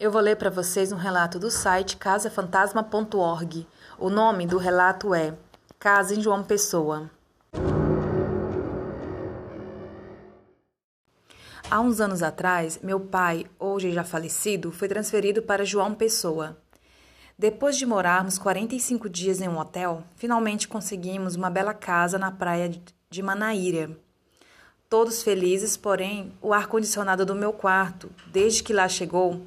Eu vou ler para vocês um relato do site casafantasma.org. O nome do relato é Casa em João Pessoa. Há uns anos atrás, meu pai, hoje já falecido, foi transferido para João Pessoa. Depois de morarmos 45 dias em um hotel, finalmente conseguimos uma bela casa na praia de Manaíra. Todos felizes, porém, o ar-condicionado do meu quarto, desde que lá chegou,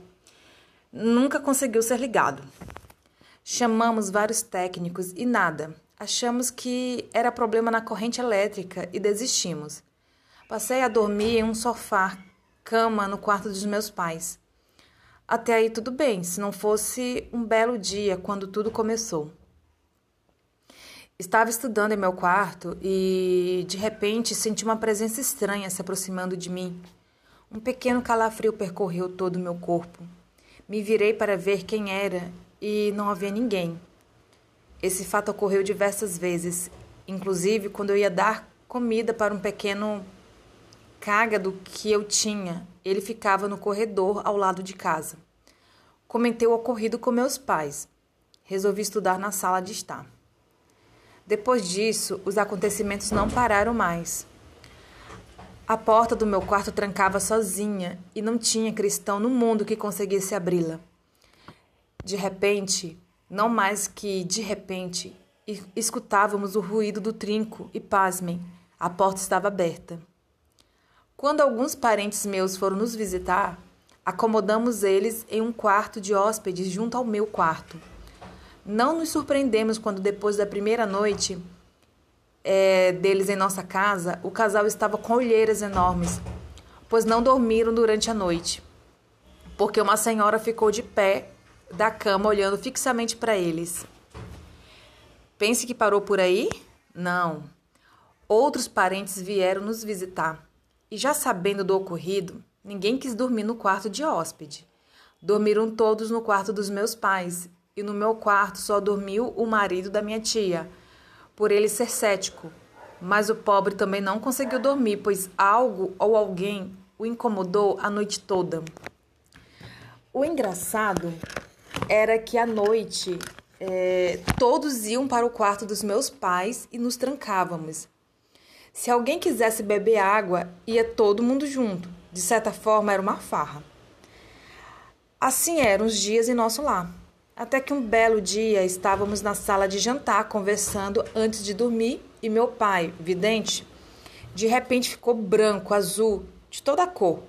nunca conseguiu ser ligado. Chamamos vários técnicos e nada. Achamos que era problema na corrente elétrica e desistimos. Passei a dormir em um sofá, cama no quarto dos meus pais. Até aí tudo bem, se não fosse um belo dia quando tudo começou. Estava estudando em meu quarto e, de repente, senti uma presença estranha se aproximando de mim. Um pequeno calafrio percorreu todo o meu corpo. Me virei para ver quem era e não havia ninguém. Esse fato ocorreu diversas vezes, inclusive quando eu ia dar comida para um pequeno cágado que eu tinha. Ele ficava no corredor ao lado de casa. Comentei o ocorrido com meus pais. Resolvi estudar na sala de estar. Depois disso, os acontecimentos não pararam mais. A porta do meu quarto trancava sozinha e não tinha cristão no mundo que conseguisse abri-la. De repente, não mais que de repente, escutávamos o ruído do trinco e, pasmem, a porta estava aberta. Quando alguns parentes meus foram nos visitar, acomodamos eles em um quarto de hóspedes junto ao meu quarto. Não nos surpreendemos quando, depois da primeira noite, é, deles em nossa casa, o casal estava com olheiras enormes, pois não dormiram durante a noite, porque uma senhora ficou de pé da cama olhando fixamente para eles. Pense que parou por aí? Não. Outros parentes vieram nos visitar e, já sabendo do ocorrido, ninguém quis dormir no quarto de hóspede. Dormiram todos no quarto dos meus pais e no meu quarto só dormiu o marido da minha tia por ele ser cético. Mas o pobre também não conseguiu dormir, pois algo ou alguém o incomodou a noite toda. O engraçado era que à noite é, todos iam para o quarto dos meus pais e nos trancávamos. Se alguém quisesse beber água, ia todo mundo junto. De certa forma, era uma farra. Assim eram os dias em nosso lar. Até que um belo dia estávamos na sala de jantar conversando antes de dormir e meu pai, vidente, de repente ficou branco, azul, de toda cor.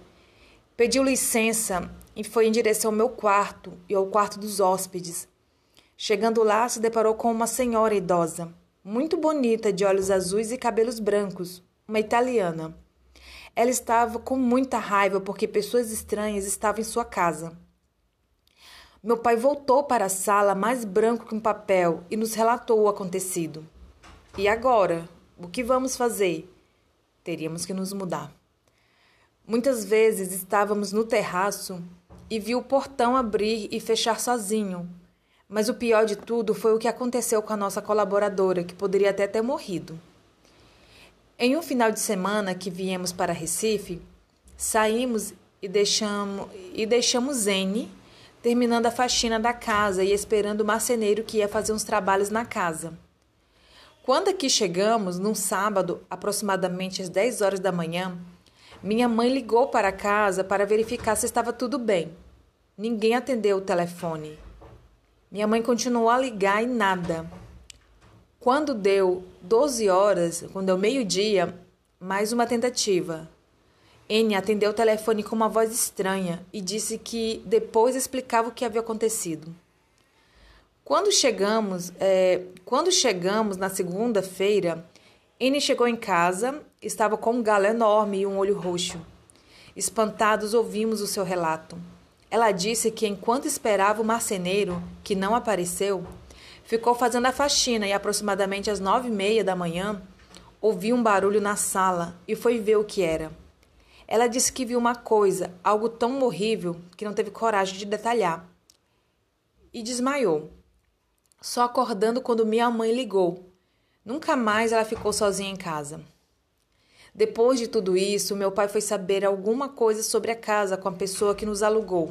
Pediu licença e foi em direção ao meu quarto e ao quarto dos hóspedes. Chegando lá, se deparou com uma senhora idosa, muito bonita, de olhos azuis e cabelos brancos, uma italiana. Ela estava com muita raiva porque pessoas estranhas estavam em sua casa. Meu pai voltou para a sala mais branco que um papel e nos relatou o acontecido. E agora? O que vamos fazer? Teríamos que nos mudar. Muitas vezes estávamos no terraço e vi o portão abrir e fechar sozinho. Mas o pior de tudo foi o que aconteceu com a nossa colaboradora, que poderia até ter morrido. Em um final de semana que viemos para Recife, saímos e deixamos, e deixamos N terminando a faxina da casa e esperando o marceneiro que ia fazer uns trabalhos na casa. Quando aqui chegamos, num sábado, aproximadamente às 10 horas da manhã, minha mãe ligou para casa para verificar se estava tudo bem. Ninguém atendeu o telefone. Minha mãe continuou a ligar e nada. Quando deu 12 horas, quando deu meio-dia, mais uma tentativa. N atendeu o telefone com uma voz estranha e disse que depois explicava o que havia acontecido. Quando chegamos, é, quando chegamos na segunda-feira, N chegou em casa, estava com um galo enorme e um olho roxo. Espantados, ouvimos o seu relato. Ela disse que enquanto esperava o marceneiro, que não apareceu, ficou fazendo a faxina e aproximadamente às nove e meia da manhã ouviu um barulho na sala e foi ver o que era. Ela disse que viu uma coisa, algo tão horrível, que não teve coragem de detalhar. E desmaiou, só acordando quando minha mãe ligou. Nunca mais ela ficou sozinha em casa. Depois de tudo isso, meu pai foi saber alguma coisa sobre a casa com a pessoa que nos alugou.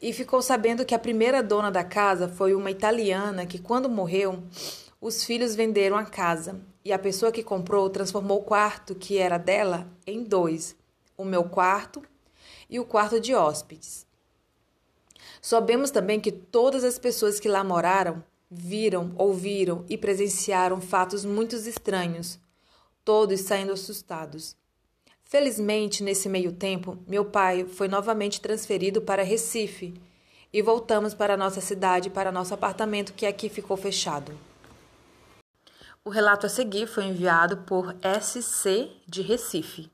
e ficou sabendo que a primeira dona da casa foi uma italiana que, quando morreu, os filhos venderam a casa e a pessoa que comprou transformou o quarto que era dela em dois: o meu quarto e o quarto de hóspedes. Soubemos também que todas as pessoas que lá moraram viram, ouviram e presenciaram fatos muito estranhos, todos saindo assustados. Felizmente, nesse meio tempo, meu pai foi novamente transferido para Recife e voltamos para nossa cidade, para nosso apartamento que aqui ficou fechado. O relato a seguir foi enviado por SC de Recife.